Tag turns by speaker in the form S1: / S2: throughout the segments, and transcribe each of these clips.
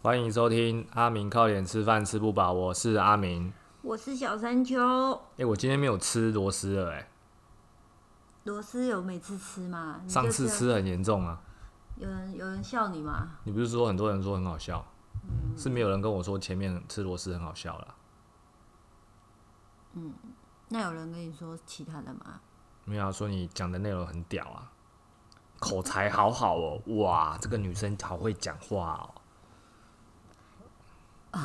S1: 欢迎收听阿明靠脸吃饭吃不饱，我是阿明。
S2: 我是小山丘。
S1: 哎、我今天没有吃螺丝了、哎，
S2: 螺丝有每次吃吗？你就
S1: 上次吃很严重啊。
S2: 有人有人笑你吗？
S1: 你不是说很多人说很好笑，是没有人跟我说前面吃螺丝很好笑啦。
S2: 那有人跟你说其他的吗？
S1: 没有啊说你讲的内容很屌啊，口才好好哦，哇，这个女生好会讲话哦。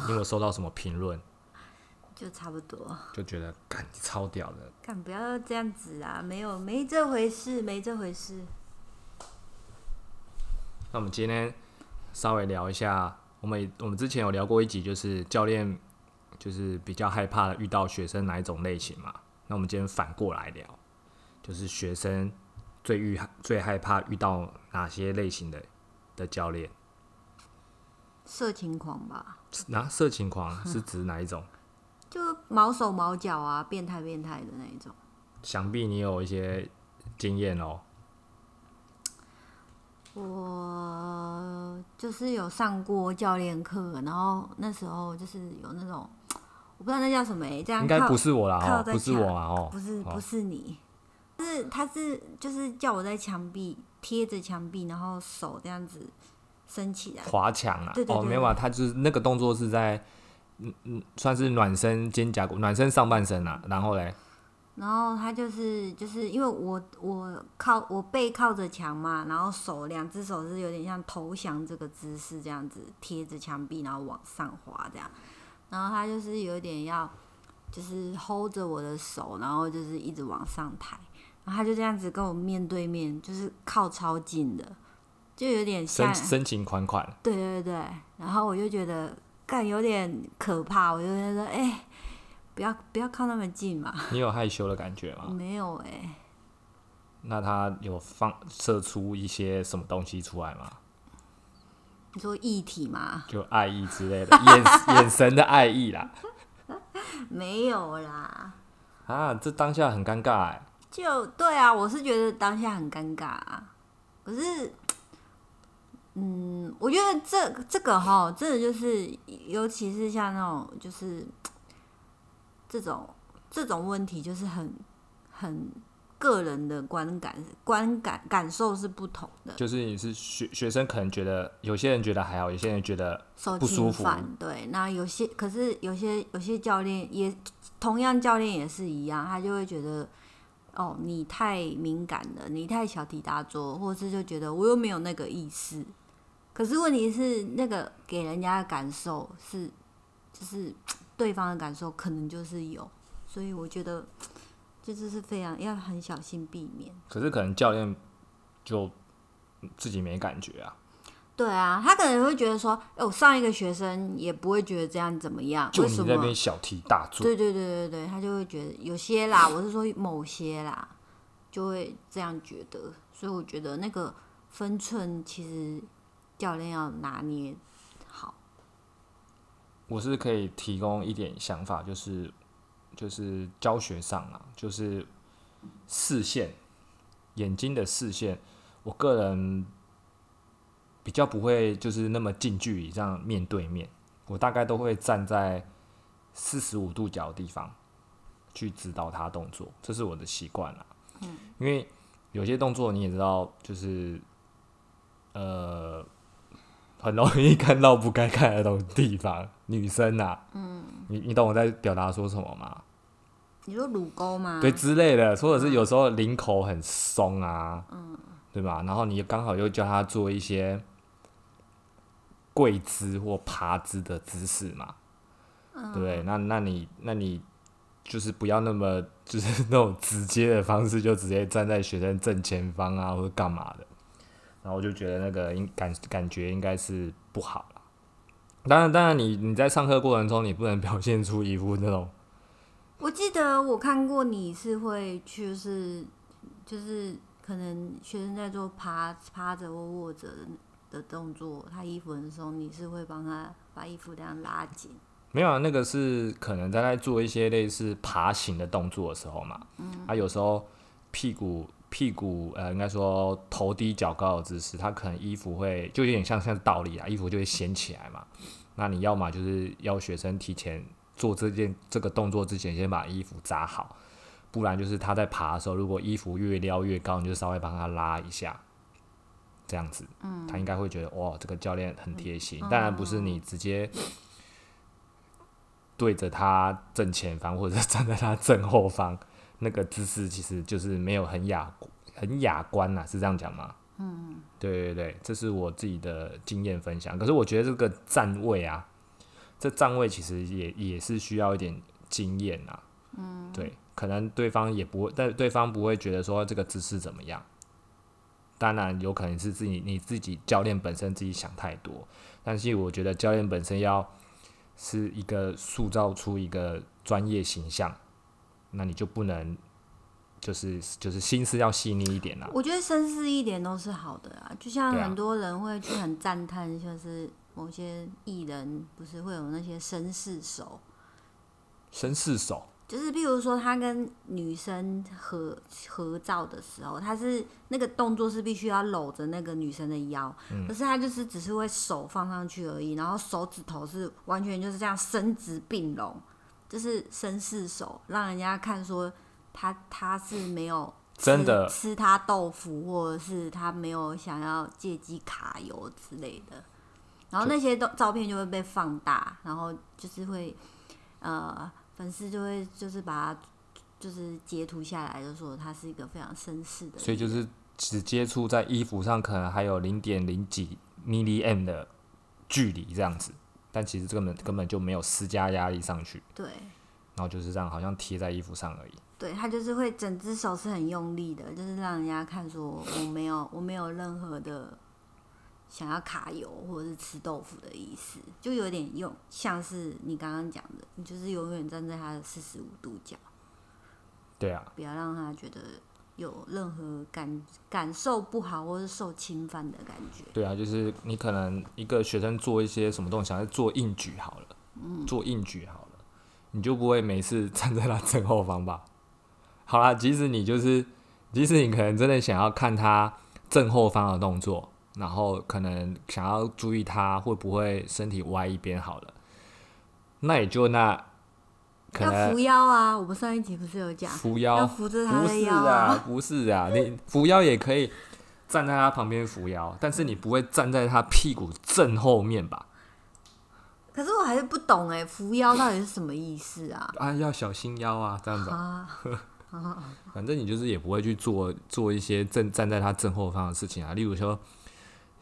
S1: 你有收到什么评论？
S2: 就差不多。
S1: 就觉得干你超屌的，
S2: 干不要这样子啊！没有没这回事，没这回事。
S1: 那我们今天稍微聊一下，我们我们之前有聊过一集，就是教练就是比较害怕遇到学生哪一种类型嘛。那我们今天反过来聊，就是学生最遇最害怕遇到哪些类型的的教练？
S2: 色情狂吧，
S1: 那、色情狂是指哪一种？
S2: 就毛手毛脚啊，变态变态的那一种。
S1: 想必你有一些经验哦。
S2: 我就是有上过教练课，然后那时候就是有那种，我不知道那叫什么、欸，这样
S1: 应该不是我啦哦，不是我啊哦，哦
S2: 不是不是你，是他是就是叫我在墙壁贴着墙壁，然后手这样子伸起来。
S1: 滑墙啊，
S2: 对对
S1: 哦，没有啊，他就是那个动作是在，嗯嗯，算是暖身肩胛骨，暖身上半身啊，然后嘞，
S2: 然后他就是就是因为我我靠我背靠着墙嘛，然后手两只手是有点像投降这个姿势这样子贴着墙壁，然后往上滑这样。然后他就是有点要就是 hold 着我的手，然后就是一直往上抬，然后他就这样子跟我面对面，就是靠超近的，就有点
S1: 深深情款款，
S2: 对对对，然后我就觉得干有点可怕，我就觉得哎、不要不要靠那么近嘛。
S1: 你有害羞的感觉吗？
S2: 没有哎、
S1: 那他有放射出一些什么东西出来吗？
S2: 你说液体吗？
S1: 就爱意之类的，眼眼神的爱意啦，
S2: 没有啦，
S1: 啊，这当下很尴尬哎，
S2: 就对啊，我是觉得当下很尴尬啊。可是，嗯，我觉得这这个哈，真的就是，尤其是像那种就是这种这种问题，就是很很个人的观感观感感受是不同的。
S1: 就是你是学学生，可能觉得有些人觉得还好，有些人觉得
S2: 受
S1: 不舒服，
S2: 对，那有些可是有些有些教练也同样教练也是一样，他就会觉得哦你太敏感了，你太小题大做，或者是就觉得我又没有那个意思。可是问题是那个给人家的感受是，就是 对方的感受可能就是有，所以我觉得 这就是非常要很小心避免。
S1: 可是可能教练就自己没感觉啊，
S2: 对啊，他可能会觉得说，哎、我上一个学生也不会觉得这样怎么样，
S1: 就你？那边小题大做，
S2: 对对对对对，他就会觉得有些啦，我是说某些啦，就会这样觉得，所以我觉得那个分寸其实教练要拿捏好。
S1: 我是可以提供一点想法，就是就是教学上啊，就是视线，眼睛的视线，我个人比较不会就是那么近距离这样面对面，我大概都会站在四十五度角的地方去指导他动作，这是我的习惯啦。嗯，因为有些动作你也知道，就是呃。很容易看到不该看的东地方，女生啊，嗯，你你懂我在表达说什么吗？
S2: 你说乳沟吗？
S1: 对之类的，或者是有时候领口很松啊，嗯，对吧？然后你刚好又教他做一些跪姿或爬姿的姿势嘛，对不对？那那你那你就是不要那么 就是那种直接的方式，就直接站在学生正前方啊，或者干嘛的。然后我就觉得那个应感感觉应该是不好了。当然，当然你你在上课过程中，你不能 表现出一副那种
S2: 我记得我看过你是会就是就是可能学生在做趴趴着或卧着的的动作，他衣服很松，你是会帮他把衣服这样拉紧。
S1: 没有啊，那个是可能在在做一些类似爬行的动作的时候嘛，嗯，啊，有时候屁股屁股呃，应该说头低脚高的姿势，他可能衣服会就有点像像倒立啊，衣服就会掀起来嘛。那你要么就是要学生提前做这件这个动作之前，先把衣服扎好，不然就是他在爬的时候，如果衣服越撩越高，你就稍微帮他拉一下，这样子，嗯，他应该会觉得哇，这个教练很贴心。当然不是你直接对着他正前方，或者站在他正后方。那个姿势其实就是没有很雅很雅观呐，是这样讲吗？嗯，对对对，这是我自己的经验分享。可是我觉得这个站位啊，这站位其实也也是需要一点经验啊。嗯，对，可能对方也不会，但对方不会觉得说这个姿势怎么样。当然有可能是自己你自己教练本身自己想太多，但是我觉得教练本身要是一个塑造出一个专业形象。那你就不能，就是就是心思要细腻一点啦。
S2: 我觉得绅士一点都是好的啊，就像很多人会去很赞叹，就是某些艺人不是会有那些绅士手，
S1: 绅士手，
S2: 就是比如说他跟女生合合照的时候，他是那个动作是必须要搂着那个女生的腰，可是他就是只是会手放上去而已，然后手指头是完全就是这样伸直并拢。就是绅士手，让人家看说他他是没有
S1: 真的
S2: 吃他豆腐，或者是他没有想要借机卡油之类的。然后那些都照片就会被放大，然后就是会呃粉丝就会就是把他就是截图下来，就说他是一个非常绅士的。
S1: 所以就是只接触在衣服上，可能还有零点零几 m i l m 的距离这样子。但其实根本根本就没有施加压力上去，
S2: 对，
S1: 然后就是这样，好像贴在衣服上而已。
S2: 对他就是会整只手是很用力的，就是让人家看说我没有我没有任何的想要卡油或者是吃豆腐的意思，就有点用像是你刚刚讲的，你就是永远站在他的四十五度角，
S1: 对啊，
S2: 不要让他觉得。有任何感感受不好或是受侵犯的感觉？
S1: 对啊，就是你可能一个学生做一些什么东西，想要做硬举好了，嗯，做硬举好了，你就不会每次站在他正后方吧？好啦，即使你就是，即使你可能真的想要看他正后方的动作，然后可能想要注意他会不会身体歪一边好了，那也就那。
S2: 要扶腰啊！我们上一集不是有讲
S1: 扶腰，
S2: 要扶着他的腰
S1: 啊？不是啊，你扶腰也可以站在他旁边扶腰，但是你不会站在他屁股正后面吧？
S2: 可是我还是不懂哎，扶腰到底是什么意思啊？
S1: 啊，要小心腰啊，这样子。啊 反正你就是也不会去做做一些正站在他正后方的事情啊，例如说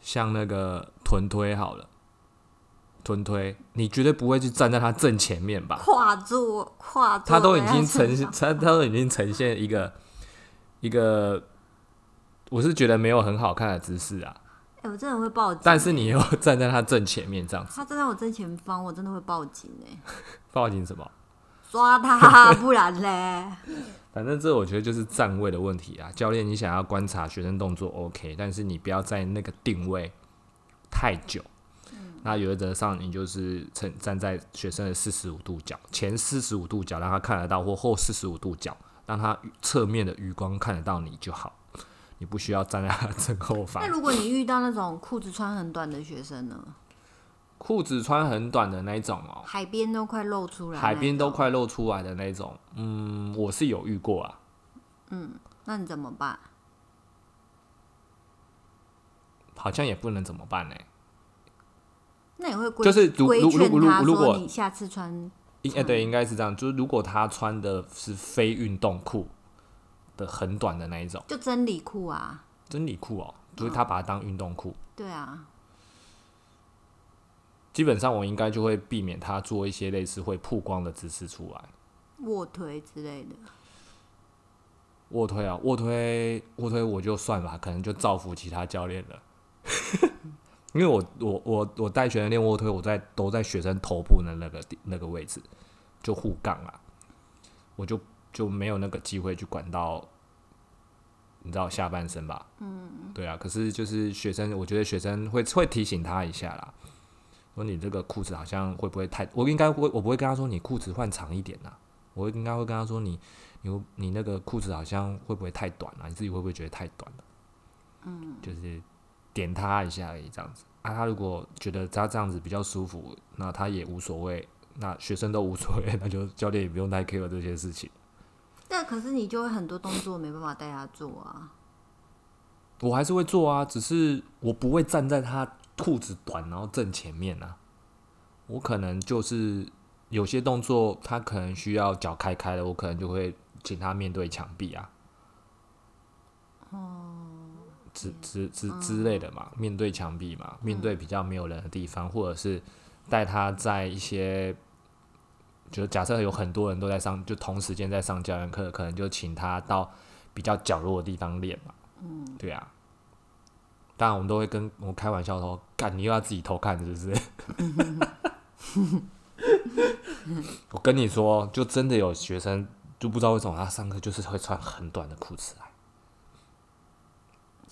S1: 像那个臀推好了。臀推，你绝对不会去站在他正前面吧？
S2: 跨坐，跨坐，
S1: 他都已经呈现，他他都已经呈现一个一个，我是觉得没有很好看的姿势啊。
S2: 哎，我真的会报警。
S1: 但是你又站在他正前面这样子，
S2: 他站在我正前方，我真的会报警哎。
S1: 报警什么？
S2: 抓他，不然嘞。
S1: 反正这我觉得就是站位的问题啊。教练，你想要观察学生动作 OK，但是你不要在那个定位太久。那原则上，你就是站站在学生的四十五度角前四十五度角，让他看得到，或后四十五度角，让他侧面的余光看得到你就好。你不需要站在他正后方。
S2: 那如果你遇到那种裤子穿很短的学生呢？
S1: 裤子穿很短的那种哦，
S2: 海边都快露出来，
S1: 海边都快露出来的那种。嗯，我是有遇过啊。
S2: 嗯，那你怎么办？
S1: 好像也不能怎么办呢。
S2: 那也会
S1: 就是如如如如如果
S2: 你下次穿，
S1: 哎对，应该是这样。就是如果他穿的是非运动裤的很短的那一种，
S2: 就真理裤啊，
S1: 真理裤哦，就是他把它当运动裤。
S2: 对啊，
S1: 基本上我应该就会避免他做一些类似会曝光的姿势出来，
S2: 卧推之类的。
S1: 卧推啊，卧推卧推我就算了，可能就造福其他教练了。因为我我我我带学生练卧推，我在都在学生头部的那个那个位置就护杠啊，我就就没有那个机会去管到，你知道下半身吧？嗯，对啊。可是就是学生，我觉得学生会会提醒他一下啦，说你这个裤子好像会不会太？我应该会，我不会跟他说你裤子换长一点呐，我应该会跟他说你你你那个裤子好像会不会太短了、你自己会不会觉得太短了？嗯，就是点他一下而已，这样子啊。他如果觉得他这样子比较舒服，那他也无所谓，那学生都无所谓，那就教练也不用太 care 这些事情。
S2: 但可是你就会很多动作没办法带他做啊。
S1: 我还是会做啊，只是我不会站在他裤子短然后正前面啊。我可能就是有些动作，他可能需要脚开开的，我可能就会请他面对墙壁啊。哦。之之之之类的嘛，面对墙壁嘛，面对比较没有人的地方，或者是带他在一些，就假设有很多人都在上，就同时间在上教练课，可能就请他到比较角落的地方练嘛。嗯，对啊。当然，我们都会跟我开玩笑说：“干，你又要自己偷看，是不是？” 我跟你说，就真的有学生就不知道为什么他上课就是会穿很短的裤子来，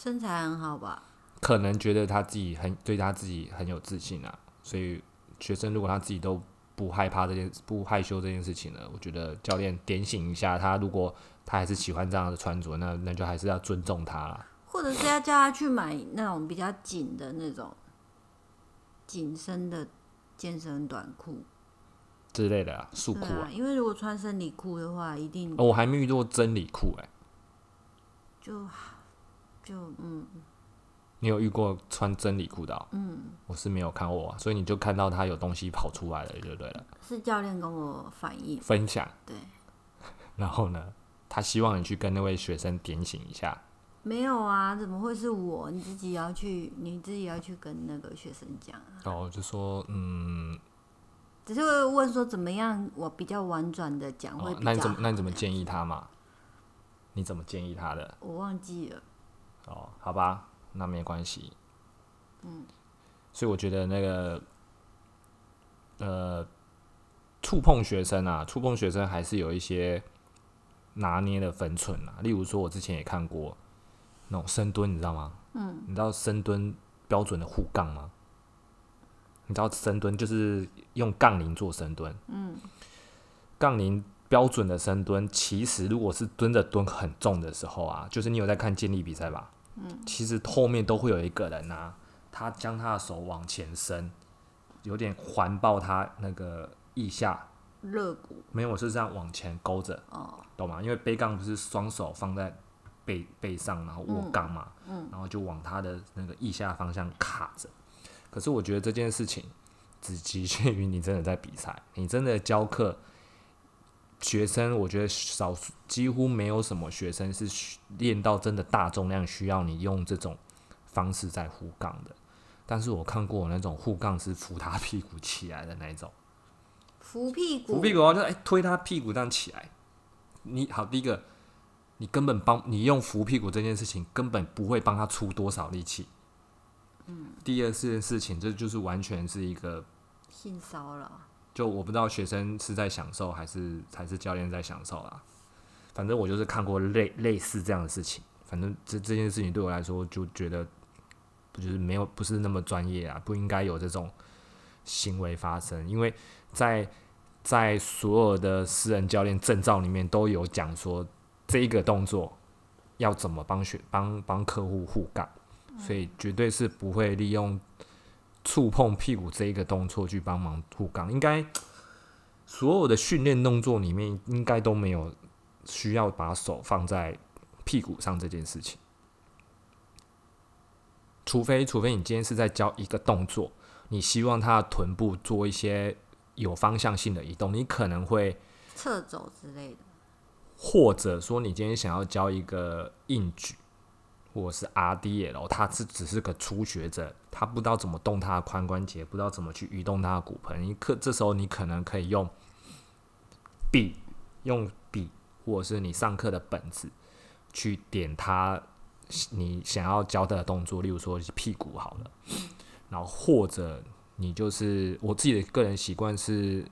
S2: 身材很好吧？
S1: 可能觉得他自己很对他自己很有自信啊。所以学生如果他自己都不害怕这件不害羞这件事情呢，我觉得教练点醒一下他，如果他还是喜欢这样的穿着，那那就还是要尊重他啦。
S2: 或者是要叫他去买那种比较紧的那种紧身的健身短裤
S1: 之类的啊，束裤
S2: 啊。因为如果穿生理裤的话，一定
S1: 我还没遇过真理裤哎。
S2: 就就嗯，
S1: 你有遇过穿真理裤的？嗯，我是没有看过，所以你就看到他有东西跑出来了，就对了。
S2: 是教练跟我反映
S1: 分享，
S2: 对。
S1: 然后呢，他希望你去跟那位学生点醒一下。
S2: 没有啊，怎么会是我？你自己要去，你自己要去跟那个学生讲。
S1: 哦，就说嗯，
S2: 只是会问说怎么样，我比较婉转的讲会。
S1: 那你怎么那你怎么建议他嘛？你怎么建议他的？
S2: 我忘记了。
S1: 哦，好吧，那没关系。嗯。所以我觉得那个，呃，触碰学生啊，触碰学生还是有一些拿捏的分寸啊。例如说，我之前也看过。那种深蹲，你知道吗？嗯。你知道深蹲标准的护杠吗？你知道深蹲就是用杠铃做深蹲。嗯。杠铃标准的深蹲，其实如果是蹲着蹲很重的时候啊，就是你有在看健力比赛吧？嗯。其实后面都会有一个人啊，他将他的手往前伸，有点环抱他那个腋下。
S2: 肋骨。
S1: 没有，我是这样往前勾着。哦。懂吗？因为背杠不是双手放在。背背上，然后握杠嘛，然后就往他的那个腋下方向卡着。可是我觉得这件事情只局限于你真的在比赛，你真的教课，学生我觉得少数几乎没有什么学生是练到真的大重量需要你用这种方式在护杠的。但是我看过那种护杠是扶他屁股起来的那种，
S2: 扶屁股，
S1: 扶屁股啊，就哎推他屁股这样起来。你好，第一个。你根本帮你用扶屁股这件事情，根本不会帮他出多少力气。嗯。第二件事情，这就是完全是一个
S2: 性骚扰。
S1: 就我不知道学生是在享受，还是还是教练在享受啦。反正我就是看过类类似这样的事情。反正这这件事情对我来说，就觉得不就是没有不是那么专业啊，不应该有这种行为发生。因为在在所有的私人教练证照里面都有讲说。这一个动作要怎么帮学帮帮客户护杠，所以绝对是不会利用触碰屁股这一个动作去帮忙护杠。应该所有的训练动作里面，应该都没有需要把手放在屁股上这件事情。除非除非你今天是在教一个动作，你希望他的臀部做一些有方向性的移动，你可能会
S2: 侧走之类的。
S1: 或者说，你今天想要教一个硬举，或者是 RDL，他是只是个初学者，他不知道怎么动他的髋关节，不知道怎么去移动他的骨盆。你可这时候你可能可以用笔，用笔，或者是你上课的本子去点他你想要教的动作，例如说屁股好了，然后或者你就是我自己的个人习惯是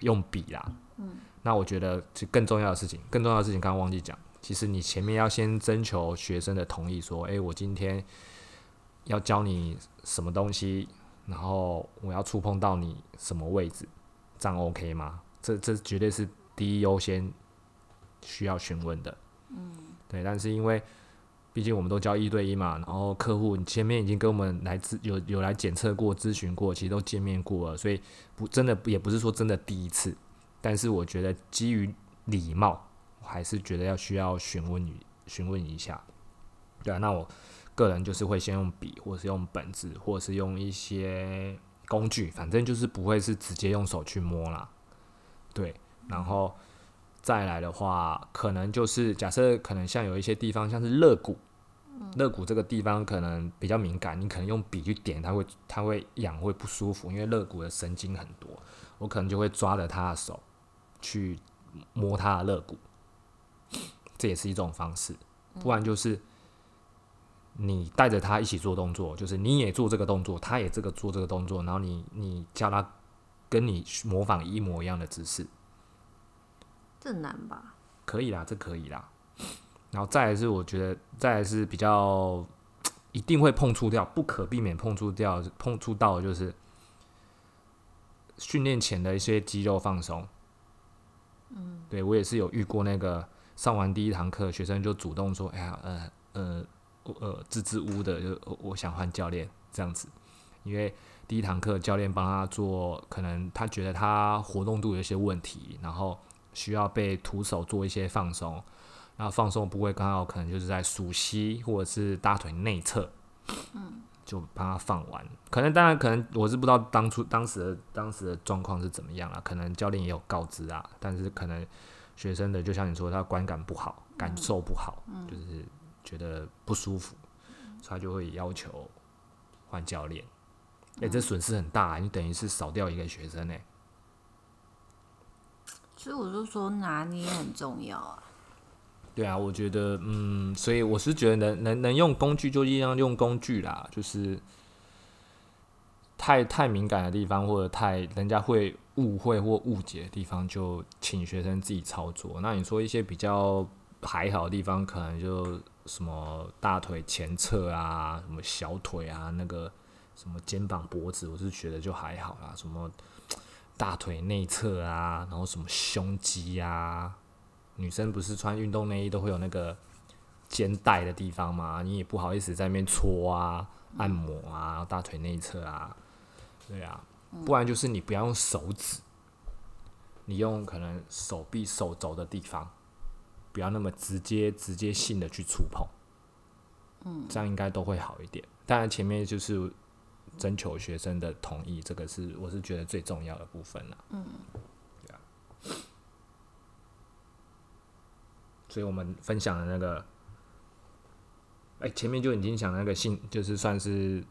S1: 用笔啦，嗯。那我觉得，就更重要的事情，更重要的事情，刚刚忘记讲。其实你前面要先征求学生的同意，说：“诶，我今天要教你什么东西，然后我要触碰到你什么位置，这样 OK 吗？”这这绝对是第一优先需要询问的。嗯，对。但是因为毕竟我们都教一对一嘛，然后客户前面已经跟我们来咨有有来检测过、咨询过，其实都见面过了，所以不真的也不是说真的第一次。但是我觉得基于礼貌，我还是觉得要需要询问你询问一下。对啊，那我个人就是会先用笔，或是用本子，或是用一些工具，反正就是不会是直接用手去摸啦。对，然后再来的话，可能就是假设可能像有一些地方，像是肋骨，肋骨这个地方可能比较敏感，你可能用笔去点，它会它会痒，会不舒服，因为肋骨的神经很多，我可能就会抓着他的手去摸他的肋骨，这也是一种方式，不然就是。你带着他一起做动作，就是你也做这个动作，他也这个做这个动作，然后你你叫他跟你模仿一模一样的姿势，
S2: 这难吧？
S1: 可以啦，这可以啦。然后再来是我觉得再来是比较一定会碰触掉，不可避免碰触掉碰触到的就是训练前的一些肌肉放松。嗯，对我也是有遇过那个上完第一堂课，学生就主动说：“哎呀，呃呃。”呃，支支吾的，就我想换教练这样子，因为第一堂课教练帮他做，可能他觉得他活动度有一些问题，然后需要被徒手做一些放松，那放松部位刚好可能就是在熟膝或者是大腿内侧，嗯，就帮他放完。可能当然可能我是不知道当初当时的当时的状况是怎么样了，可能教练也有告知啊，但是可能学生的就像你说，他观感不好，感受不好，就是。觉得不舒服，他就会要求换教练。哎，这损失很大，你等于是少掉一个学生呢。
S2: 所以我就说拿捏很重要啊。
S1: 对啊，我觉得，嗯，所以我是觉得能能能用工具就尽量用工具啦。就是太太敏感的地方，或者太人家会误会或误解的地方，就请学生自己操作。那你说一些比较还好的地方，可能就。什么大腿前侧啊，什么小腿啊，那个什么肩膀脖子，我是觉得就还好啦。什么大腿内侧啊，然后什么胸肌啊，女生不是穿运动内衣都会有那个肩带的地方嘛，你也不好意思在那边搓啊、按摩啊，大腿内侧啊，对啊，不然就是你不要用手指，你用可能手臂、手肘的地方。不要那么直接、直接性的去触碰，嗯，这样应该都会好一点。当然，前面就是征求学生的同意，这个是我是觉得最重要的部分了。嗯，对啊。所以我们分享的那个，哎，前面就已经讲那个性，就是算是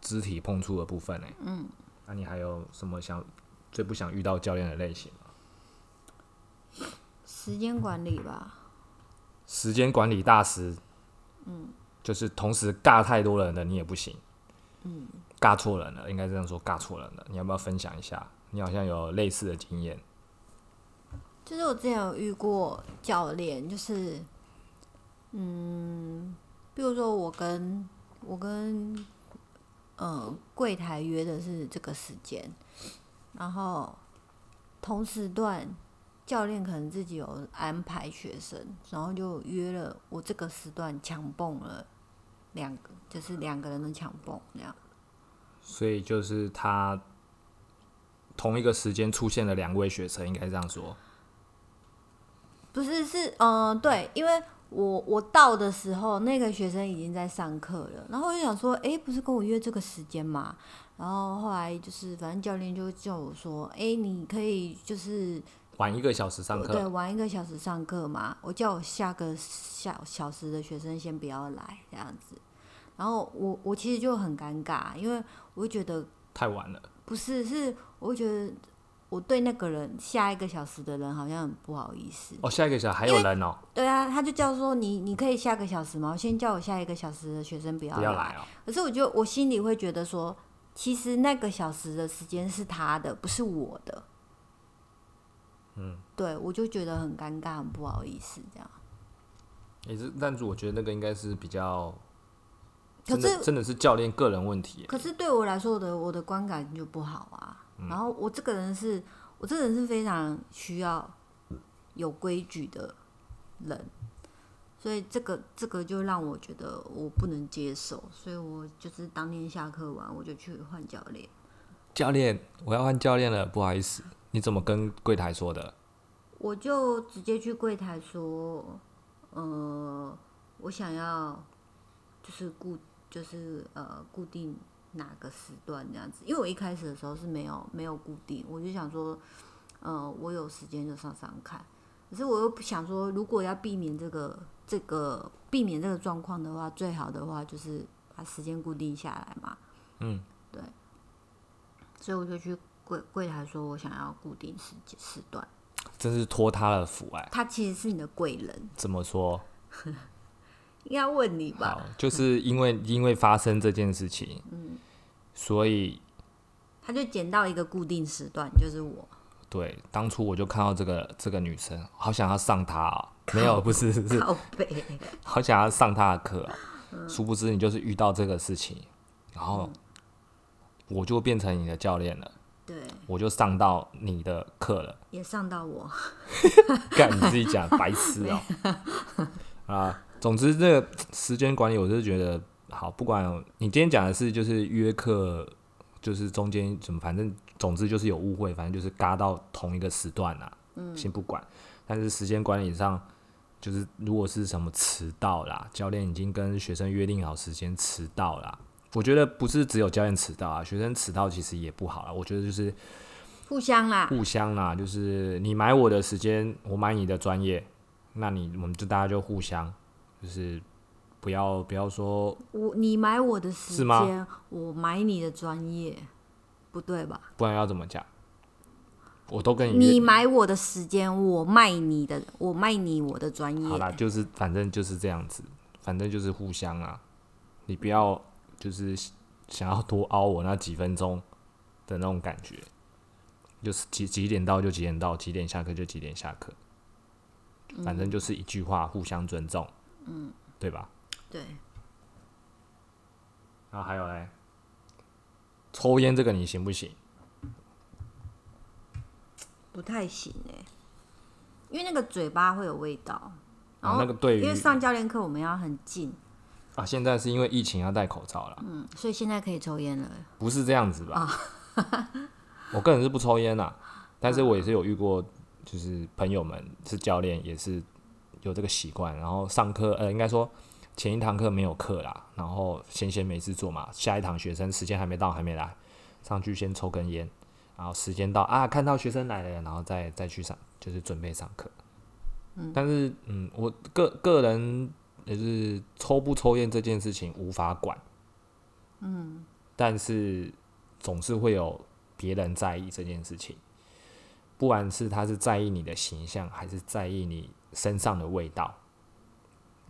S1: 肢体碰触的部分嘞。嗯，那你还有什么想最不想遇到教练的类型吗？
S2: 时间管理吧。
S1: 时间管理大师，嗯，就是同时尬太多人的你也不行，嗯，尬错人了，应该这样说，尬错人了。你要不要分享一下？你好像有类似的经验。
S2: 就是我之前有遇过教练，就是，嗯，比如说我跟我跟呃柜台约的是这个时间，然后同时段。教练可能自己有安排学生，然后就约了我这个时段抢蹦了两个，就是两个人的抢蹦那样。
S1: 所以就是他同一个时间出现了两位学生，应该这样说。
S2: 不是，是嗯，对，因为我我到的时候，那个学生已经在上课了，然后我就想说，哎，不是跟我约这个时间嘛？然后后来就是，反正教练就叫我说，哎，你可以就是。
S1: 晚一个小时上课，
S2: 对，晚一个小时上课嘛。我叫我下个小小时的学生先不要来这样子。然后我我其实就很尴尬，因为我会觉得
S1: 太晚了。
S2: 不是，是我会觉得我对那个人下一个小时的人好像很不好意思。
S1: 哦，下一个小时还有人哦。
S2: 对啊，他就叫说你你可以下个小时吗？我先叫我下一个小时的学生不要来
S1: 哦。
S2: 可是我就我心里会觉得说，其实那个小时的时间是他的，不是我的。嗯，对，我就觉得很尴尬，很不好意思，这样。
S1: 也是，但是我觉得那个应该是比较，可是真的是教练个人问题。
S2: 可是对我来说，我的我的观感就不好啊。然后我这个人是，我这个人是非常需要有规矩的人，所以这个这个就让我觉得我不能接受，所以我就是当天下课完我就去换教练。
S1: 教练，我要换教练了，不好意思，你怎么跟柜台说的？
S2: 我就直接去柜台说，呃，我想要就是固就是呃固定哪个时段这样子，因为我一开始的时候是没有没有固定，我就想说，呃，我有时间就上上看，可是我又不想说，如果要避免这个这个避免这个状况的话，最好的话就是把时间固定下来嘛。
S1: 嗯，
S2: 对，所以我就去柜柜台说我想要固定时间时段。
S1: 真是托他的福哎、
S2: 他其实是你的贵人，
S1: 怎么说？
S2: 应该问你吧？，
S1: 就是因为因为发生这件事情，
S2: 嗯
S1: 所以
S2: 他就捡到一个固定时段，就是我。
S1: 对当初我就看到这个这个女生，好想要上她啊、没有，不是是
S2: 靠背，
S1: 好想要上她的课殊不知你就是遇到这个事情，然后我就变成你的教练了，
S2: 对，
S1: 我就上到你的课了。
S2: 也上到我。
S1: 干你自己讲，白痴哦、啊，总之这个时间管理，我是觉得好，不管你今天讲的是就是约课，就是中间怎么，反正总之就是有误会，反正就是嘎到同一个时段啦、嗯，先不管，但是时间管理上，就是如果是什么迟到啦，教练已经跟学生约定好时间迟到啦。我觉得不是只有教练迟到啊，学生迟到其实也不好啦。我觉得就是
S2: 互相啦，
S1: 互相啦，就是你买我的时间，我买你的专业，那你我们就大家就互相，就是不要不要说
S2: 我你买我的时间，我买你的专业，不对吧？
S1: 不然要怎么讲？我都跟你
S2: 你买我的时间，我卖你的，我卖你我的专业。
S1: 好啦，就是反正就是这样子，反正就是互相啊，你不要就是想要多凹我那几分钟的那种感觉，就是几几点到就几点到，几点下课就几点下课，反正就是一句话，互相尊重，嗯，对吧？
S2: 对，
S1: 然后还有嘞，抽烟这个你行不行？
S2: 不太行哎、因为那个嘴巴会有味道。然
S1: 啊，
S2: 后
S1: 那个对
S2: 因为上教练课我们要很近，
S1: 啊，现在是因为疫情要戴口罩了，
S2: 嗯，所以现在可以抽烟了。
S1: 不是这样子吧？
S2: 啊
S1: 我个人是不抽烟啦，但是我也是有遇过，就是朋友们是教练，也是有这个习惯，然后上课呃，应该说前一堂课没有课啦，然后闲闲没事做嘛，下一堂学生时间还没到，还没来，上去先抽根烟，然后时间到啊，看到学生来了，然后再再去上，就是准备上课。嗯，但是嗯，我个个人也是抽不抽烟这件事情无法管，嗯，但是总是会有别人在意这件事情，不管是他是在意你的形象，还是在意你身上的味道，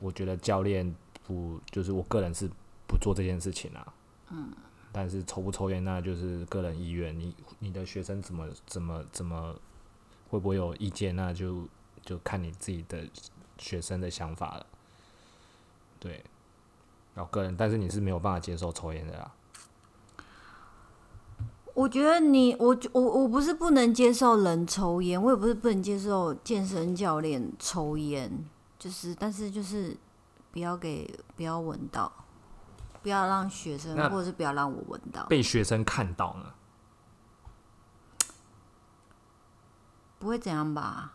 S1: 我觉得教练不就是我个人是不做这件事情啊。嗯，但是抽不抽烟那就是个人意愿，你你的学生怎么怎么怎么会不会有意见，那就就看你自己的学生的想法了。对，然后个人，但是你是没有办法接受抽烟的啦。
S2: 我觉得你，我我我不是不能接受人抽烟，我也不是不能接受健身教练抽烟，就是但是就是不要给不要闻到，不要让学生
S1: 那
S2: 或者是不要让我闻到，
S1: 被学生看到呢？
S2: 不会怎样吧？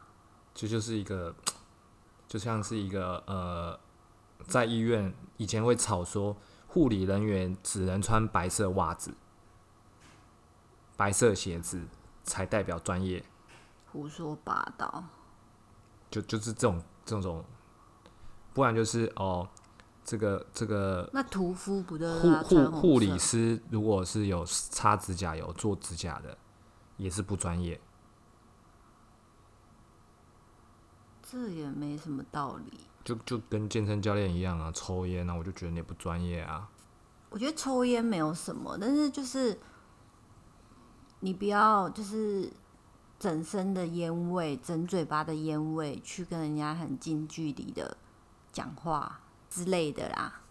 S1: 这就是一个，就像是一个呃，在医院以前会吵说，护理人员只能穿白色袜子、白色鞋子才代表专业，
S2: 胡说八道。
S1: 就就是这种这种，不然就是哦，这个这个
S2: 那屠夫不都
S1: 护护护理师如果是有擦指甲油、做指甲的，也是不专业。
S2: 这也没什么道理。
S1: 就就跟健身教练一样啊，抽烟啊，我就觉得你不专业啊。
S2: 我觉得抽烟没有什么，但是就是你不要就是整身的烟味、整嘴巴的烟味去跟人家很近距离的讲话之类的啦。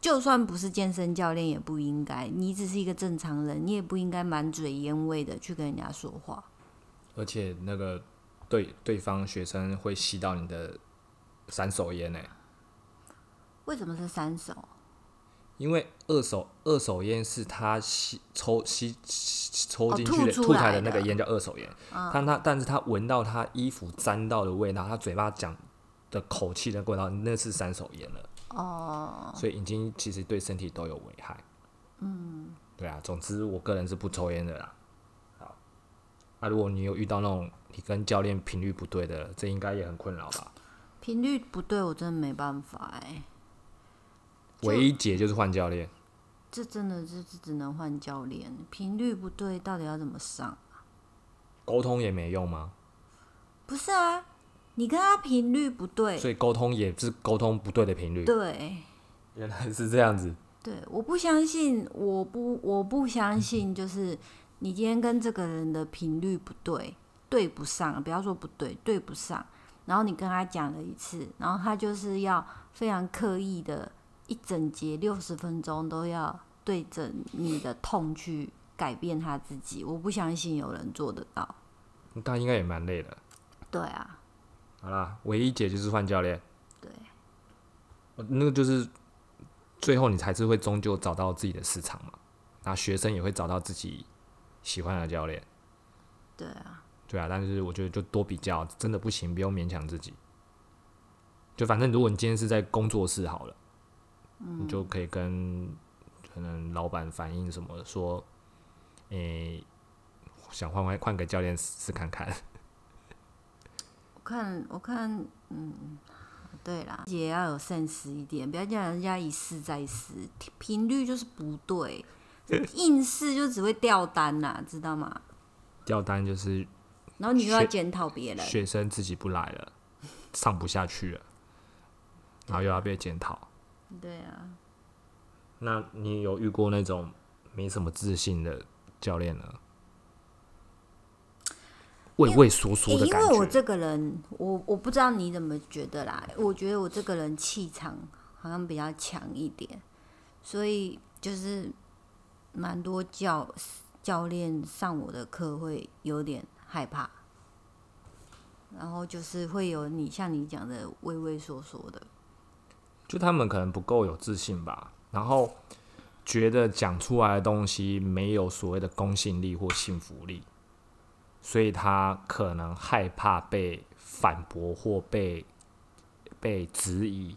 S2: 就算不是健身教练，也不应该。你只是一个正常人，你也不应该满嘴烟味的去跟人家说话。
S1: 而且那个对对方学生会吸到你的三手烟呢、
S2: 为什么是三手？
S1: 因为二手二手烟是他吸抽吸吸抽
S2: 哦
S1: 进去的、
S2: 吐出
S1: 吐
S2: 来的
S1: 的那个烟叫二手烟，但他但是他闻到他衣服沾到的味道，他嘴巴讲的口气的味道，那是三手烟了。
S2: 哦，
S1: 所以已经其实对身体都有危害。嗯，对啊，总之我个人是不抽烟的啦。好，那、如果你有遇到那种你跟教练频率不对的，这应该也很困扰吧？
S2: 频率不对，我真的没办法哎、就
S1: 唯一解就是换教练。
S2: 这真的就是只能换教练，频率不对，到底要怎么上？
S1: 沟通也没用吗？
S2: 不是啊，你跟他频率不对，
S1: 所以沟通也是沟通不对的频率。
S2: 对
S1: 原来是这样子。
S2: 对，我不相信，我不我不相信，就是你今天跟这个人的频率不对，对不上，不要说不对，对不上，然后你跟他讲了一次，然后他就是要非常刻意的，一整节六十分钟都要对着你的痛去改变他自己，我不相信有人做得到。
S1: 但应该也蛮累的。
S2: 对啊，
S1: 好啦，唯一解就是换教练。
S2: 对，
S1: 呃那个就是最后你才是会终究找到自己的市场嘛。那学生也会找到自己喜欢的教练。
S2: 对啊，
S1: 对啊，但是我觉得就多比较，真的不行，不用勉强自己。就反正如果你今天是在工作室好了，你就可以跟可能老板反映什么，说，诶、想换换换个教练试试看看。
S2: 我看我看，嗯，对啦，也要有 sense 一点，不要叫人家一试再试，频率就是不对，硬试就只会掉单呐、知道吗？
S1: 掉单就是
S2: 然后你又要检讨别人，
S1: 学生自己不来了，上不下去了，然后又要被检讨。
S2: 对啊，
S1: 那你有遇过那种没什么自信的教练呢？畏畏缩缩的
S2: 因
S1: 感觉。
S2: 为我这个人，我我不知道你怎么觉得啦，我觉得我这个人气场好像比较强一点，所以就是蛮多教教练上我的课会有点害怕，然后就是会有你像你讲的畏畏缩缩的，
S1: 就他们可能不够有自信吧，然后觉得讲出来的东西没有所谓的公信力或信服力，所以他可能害怕被反驳或被被质疑、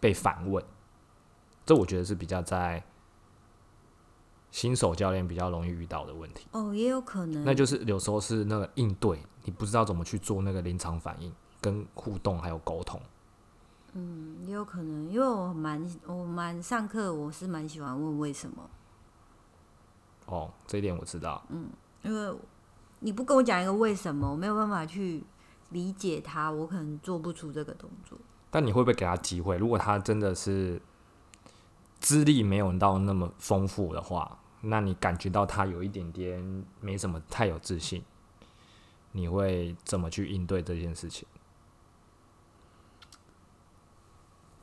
S1: 被反问。这我觉得是比较在新手教练比较容易遇到的问题。
S2: 哦，也有可能，
S1: 那就是有时候是那个应对，你不知道怎么去做那个临场反应、跟互动还有沟通。
S2: 嗯，也有可能，因为我蛮我蛮上课，我是蛮喜欢问为什么，
S1: 哦，这一点我知道。
S2: 嗯因为你不跟我讲一个为什么，我没有办法去理解他，我可能做不出这个动作。
S1: 但你会不会给他机会？如果他真的是资历没有到那么丰富的话，那你感觉到他有一点点没什么太有自信，你会怎么去应对这件事情？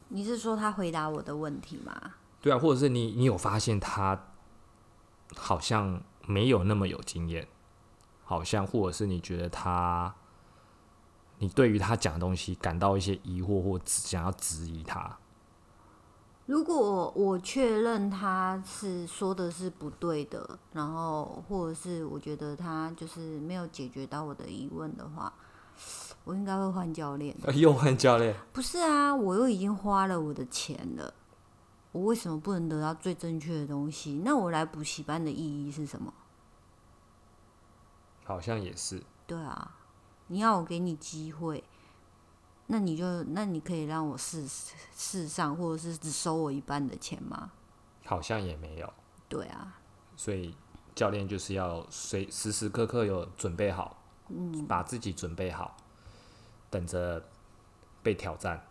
S2: 你是说他回答我的问题吗？
S1: 对啊，或者是你你有发现他好像没有那么有经验，好像或者是你觉得他，你对于他讲的东西感到一些疑惑或只想要质疑他，
S2: 如果我确认他是说的是不对的，然后或者是我觉得他就是没有解决到我的疑问的话，我应该会换教练。
S1: 又换教练，
S2: 不是啊，我又已经花了我的钱了，我为什么不能得到最正确的东西？那我来补习班的意义是什么？
S1: 好像也是。
S2: 对啊，你要我给你机会，那你就那你可以让我试试上，或者是只收我一半的钱吗？
S1: 好像也没有，
S2: 对啊，
S1: 所以教练就是要随时时刻刻有准备好，嗯，把自己准备好，等着被挑战。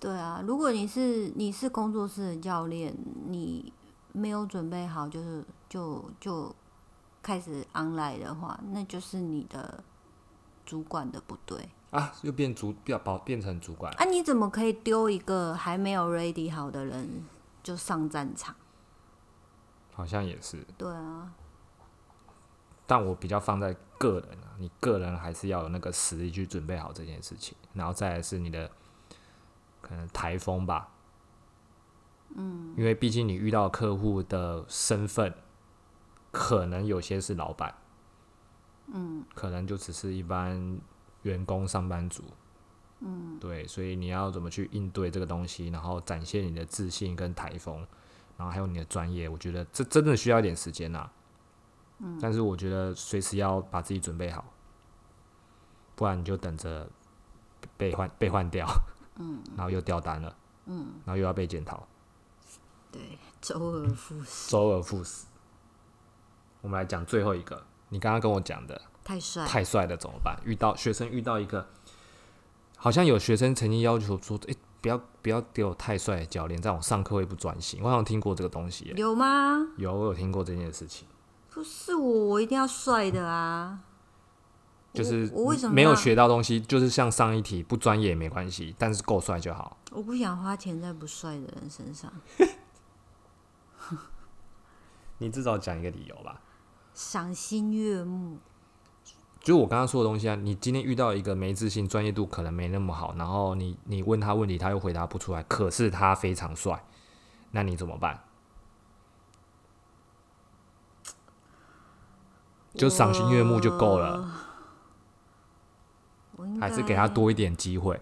S2: 对啊，如果你是你是工作室的教练，你没有准备好，就是就就开始 online 的话，那就是你的主管的不对
S1: 啊，又变主要保变成主管，
S2: 啊！你怎么可以丢一个还没有 ready 好的人就上战场？
S1: 好像也是。
S2: 对啊，
S1: 但我比较放在个人啊，你个人还是要有那个实力去准备好这件事情，然后再来是你的可能台风吧，嗯，因为毕竟你遇到客户的身份，可能有些是老板，嗯，可能就只是一般员工上班族，嗯，对，所以你要怎么去应对这个东西，然后展现你的自信跟台风，然后还有你的专业，我觉得这真的需要一点时间呐、嗯，但是我觉得随时要把自己准备好，不然你就等着被换被换掉，嗯，然后又掉单了，嗯，然后又要被检讨，
S2: 对，周而复始，
S1: 周而复始。我们来讲最后一个，你刚刚跟我讲的
S2: 太帅，
S1: 太帅了怎么办？遇到学生遇到一个，好像有学生曾经要求说，诶、不要不要给我太帅的教练，这样我上课会不专心。我好像听过这个东西耶，
S2: 有吗？
S1: 有我有听过这件事情，
S2: 不是我，我一定要帅的啊！
S1: 就是
S2: 我我为什么
S1: 没有学到东西，就是像上一题不专业也没关系，但是够帅就好。
S2: 我不想花钱在不帅的人身上，
S1: 你至少讲一个理由吧。
S2: 赏心悦目。
S1: 就我刚刚说的东西啊，你今天遇到一个没自信、专业度可能没那么好，然后你你问他问题，他又回答不出来，可是他非常帅，那你怎么办？就赏心悦目就够了，还是给他，多一点机会？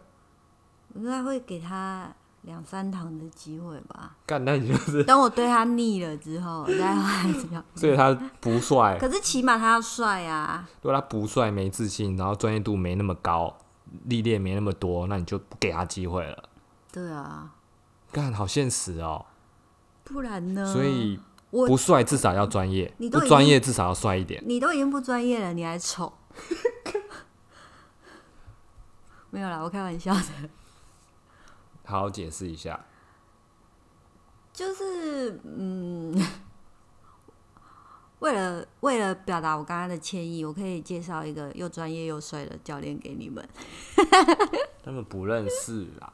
S2: 我应该会给他两三堂的机会吧。
S1: 干，那你就是，
S2: 等我对他腻了之后，我再换一条。
S1: 所以他不帅，
S2: 可是起码他要帅啊！
S1: 如果他不帅、没自信，然后专业度没那么高，历练没那么多，那你就不给他机会了。
S2: 对啊，
S1: 干，好现实哦。
S2: 不然呢？
S1: 所以不帅至少要专业，
S2: 你都
S1: 不专业至少要帅一点。
S2: 你都已经不专业了，你还丑？没有啦，我开玩笑的。
S1: 好好解释一下。
S2: 就是嗯，为了为了表达我刚刚的歉意，我可以介绍一个又专业又帅的教练给你们。
S1: 他们不认识啦，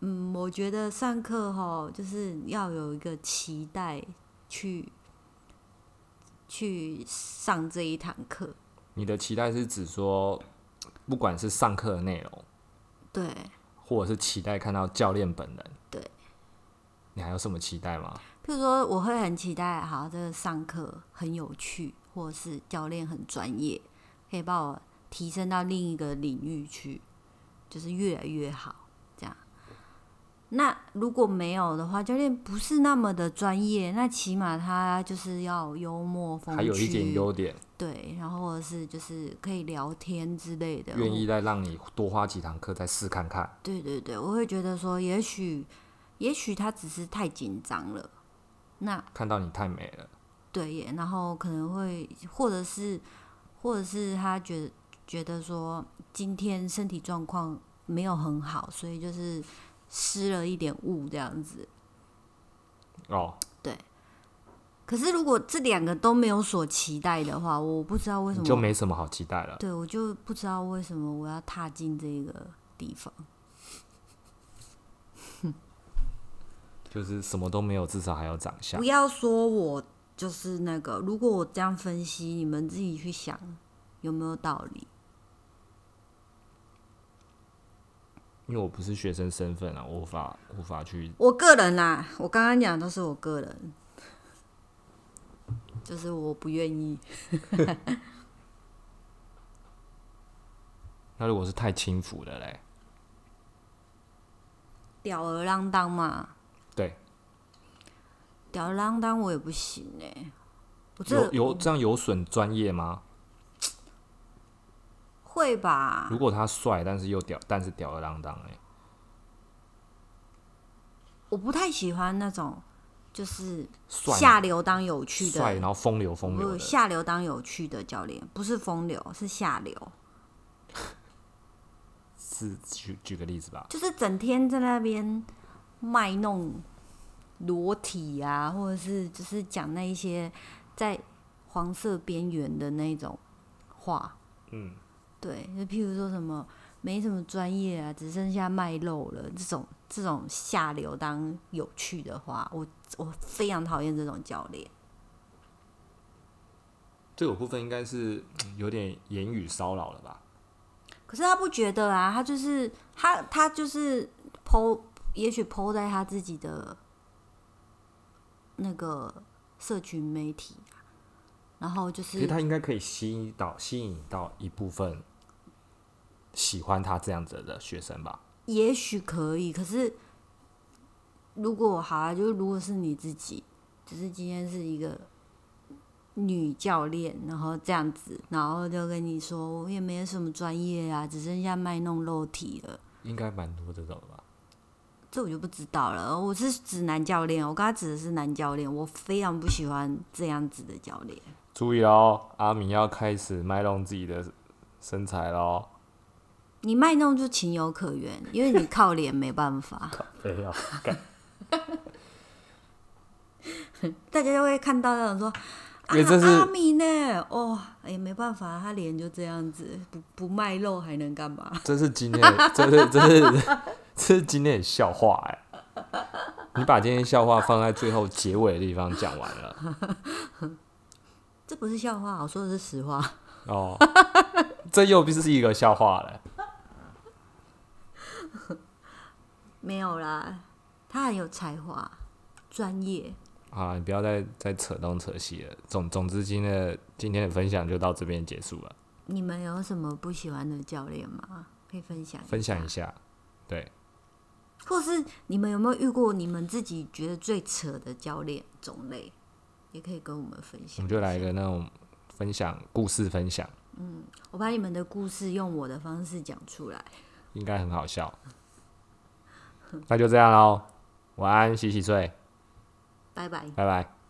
S2: 嗯，我觉得上课哈，就是要有一个期待去去上这一堂课。
S1: 你的期待是指说，不管是上课的内容，
S2: 对，
S1: 或者是期待看到教练本人，
S2: 对，
S1: 你还有什么期待吗？
S2: 譬如说，我会很期待，好，这个上课很有趣，或者是教练很专业，可以把我提升到另一个领域去，就是越来越好。那如果没有的话，教练不是那么的专业，那起码他就是要幽默风趣，
S1: 还有一点优点，
S2: 对，然后或者是就是可以聊天之类的，
S1: 愿意再让你多花几堂课再试看看。
S2: 对对对，我会觉得说，也许也许他只是太紧张了，那
S1: 看到你太美了，
S2: 对耶，然后可能会，或者是，或者是他觉得觉得说今天身体状况没有很好，所以就是失了一点雾这样子。
S1: 哦，对
S2: 可是如果这两个都没有所期待的话，我不知道为什么，
S1: 就没什么好期待了。
S2: 对我就不知道为什么我要踏进这个地方。
S1: 就是什么都没有，至少还有长相
S2: 不。要说我就是那个，如果我这样分析，你们自己去想有没有道理？
S1: 因为我不是学生身份啊，我无法无法去。
S2: 我个人啦，我刚刚讲的都是我个人，就是我不愿意。
S1: 那如果是太轻浮的嘞，
S2: 吊儿郎当嘛，
S1: 对，
S2: 吊儿郎当我也不行哎、我这
S1: 有有这样有损专业吗？
S2: 会吧？
S1: 如果他帅，但是又屌，但是吊儿郎当哎，
S2: 我不太喜欢那种就是
S1: 帅
S2: 下流当有趣
S1: 帅，
S2: 的，
S1: 然后风流风流
S2: 不
S1: 的，
S2: 下流当有趣的教练，不是风流，是下流，
S1: 是举举个例子吧。
S2: 就是整天在那边卖弄裸体啊，或者是就是讲那一些在黄色边缘的那种话。
S1: 嗯，
S2: 对，就譬如说什么没什么专业啊，只剩下卖肉了，这种这种下流当有趣的话，我我非常讨厌这种教练。
S1: 这个部分应该是嗯有点言语骚扰了吧？
S2: 可是他不觉得啊，他就是他他就是剖，也许剖在他自己的那个社群媒体啊，然后就
S1: 其实
S2: 是
S1: 他应该可以吸引到吸引到一部分喜欢他这样子的学生吧？
S2: 也许可以，可是如果好啊，就是如果是你自己，只是今天是一个女教练，然后这样子，然后就跟你说我也没有什么专业啊，只剩下卖弄肉体了。
S1: 应该蛮多这种的吧？
S2: 这我就不知道了。我是指男教练，我刚才指的是男教练，我非常不喜欢这样子的教练。
S1: 注意哦，阿明要开始卖弄自己的身材喽！
S2: 你卖弄就情有可原，因为你靠脸没办法，靠
S1: 没有，
S2: 大家就会看到那种说。
S1: 因为这是
S2: 啊、阿米呢？哦，哎、没办法，他脸就这样子，不不卖肉还能干嘛？
S1: 这是今天的，这是这是这是今天的笑话哎、你把今天笑话放在最后结尾的地方讲完了
S2: 这不是笑话，我说的是实话。
S1: 哦，这又不是一个笑话了。
S2: 没有啦，他很有才华，专业。
S1: 好了，你不要再再扯东扯西了。总总之，今天的今天的分享就到这边结束了。
S2: 你们有什么不喜欢的教练吗？可以分享
S1: 分享一下，对，
S2: 或是你们有没有遇过你们自己觉得最扯的教练种类，也可以跟我们分享。
S1: 我们就来一个那种分享故事分享，嗯
S2: 我把你们的故事用我的方式讲出来。
S1: 应该很好笑。那就这样喽，晚安，洗洗睡，
S2: 拜拜。
S1: 拜拜。